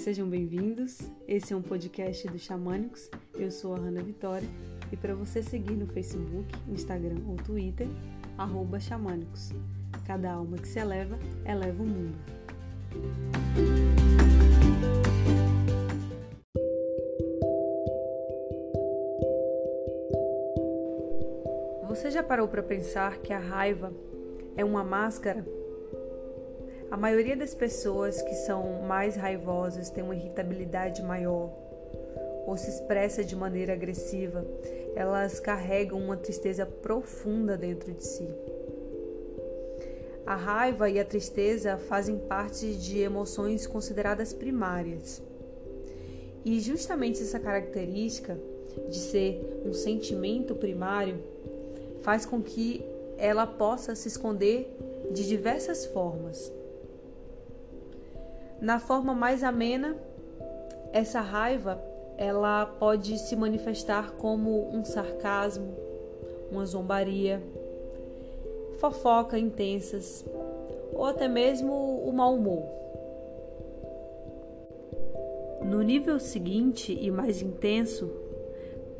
Sejam bem-vindos. Esse é um podcast do Xamânicos. Eu sou a Hanna Vitória e para você seguir no Facebook, Instagram ou Twitter, Xamânicos. Cada alma que se eleva, eleva o mundo. Você já parou para pensar que a raiva é uma máscara a maioria das pessoas que são mais raivosas tem uma irritabilidade maior ou se expressa de maneira agressiva, elas carregam uma tristeza profunda dentro de si. A raiva e a tristeza fazem parte de emoções consideradas primárias. E justamente essa característica de ser um sentimento primário faz com que ela possa se esconder de diversas formas. Na forma mais amena, essa raiva ela pode se manifestar como um sarcasmo, uma zombaria, fofoca intensas ou até mesmo o mau humor. No nível seguinte e mais intenso,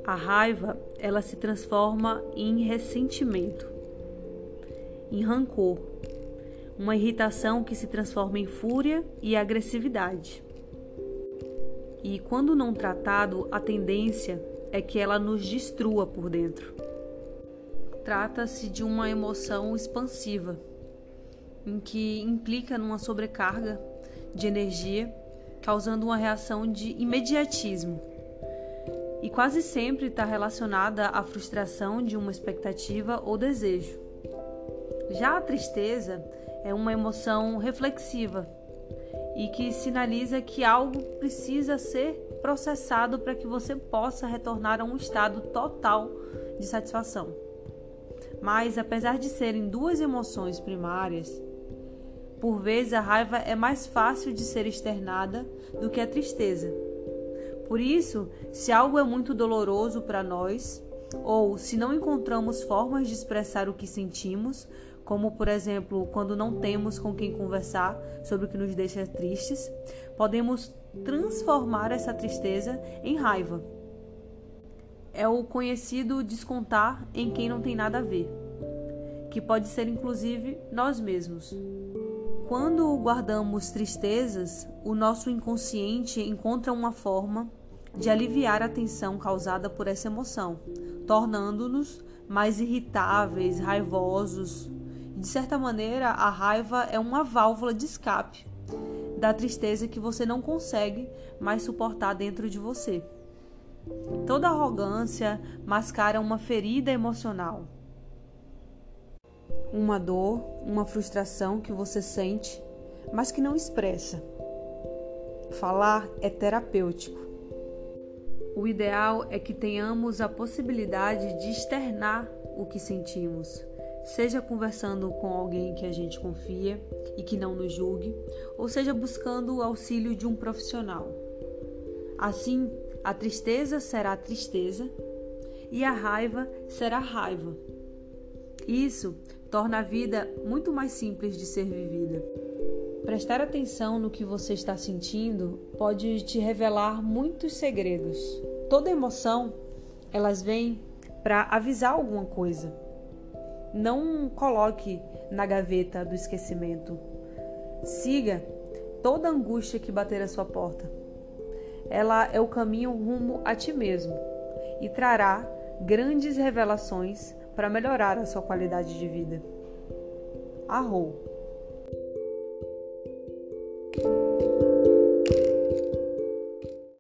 a raiva ela se transforma em ressentimento, em rancor, uma irritação que se transforma em fúria e agressividade. E quando não tratado, a tendência é que ela nos destrua por dentro. Trata-se de uma emoção expansiva, em que implica numa sobrecarga de energia, causando uma reação de imediatismo. E quase sempre está relacionada à frustração de uma expectativa ou desejo. Já a tristeza é uma emoção reflexiva e que sinaliza que algo precisa ser processado para que você possa retornar a um estado total de satisfação. Mas, apesar de serem duas emoções primárias, por vezes a raiva é mais fácil de ser externada do que a tristeza. Por isso, se algo é muito doloroso para nós, ou se não encontramos formas de expressar o que sentimos, como por exemplo, quando não temos com quem conversar sobre o que nos deixa tristes, podemos transformar essa tristeza em raiva. É o conhecido descontar em quem não tem nada a ver, que pode ser inclusive nós mesmos. Quando guardamos tristezas, o nosso inconsciente encontra uma forma de aliviar a tensão causada por essa emoção, tornando-nos mais irritáveis, raivosos, de certa maneira, a raiva é uma válvula de escape da tristeza que você não consegue mais suportar dentro de você. Toda arrogância mascara uma ferida emocional, uma dor, uma frustração que você sente, mas que não expressa. Falar é terapêutico. O ideal é que tenhamos a possibilidade de externar o que sentimos, seja conversando com alguém que a gente confia e que não nos julgue, ou seja buscando o auxílio de um profissional. Assim, a tristeza será tristeza e a raiva será raiva. Isso torna a vida muito mais simples de ser vivida. Prestar atenção no que você está sentindo pode te revelar muitos segredos. Toda emoção, elas vêm para avisar alguma coisa não coloque na gaveta do esquecimento. Siga toda angústia que bater à sua porta. Ela é o caminho rumo a ti mesmo e trará grandes revelações para melhorar a sua qualidade de vida. Arrou.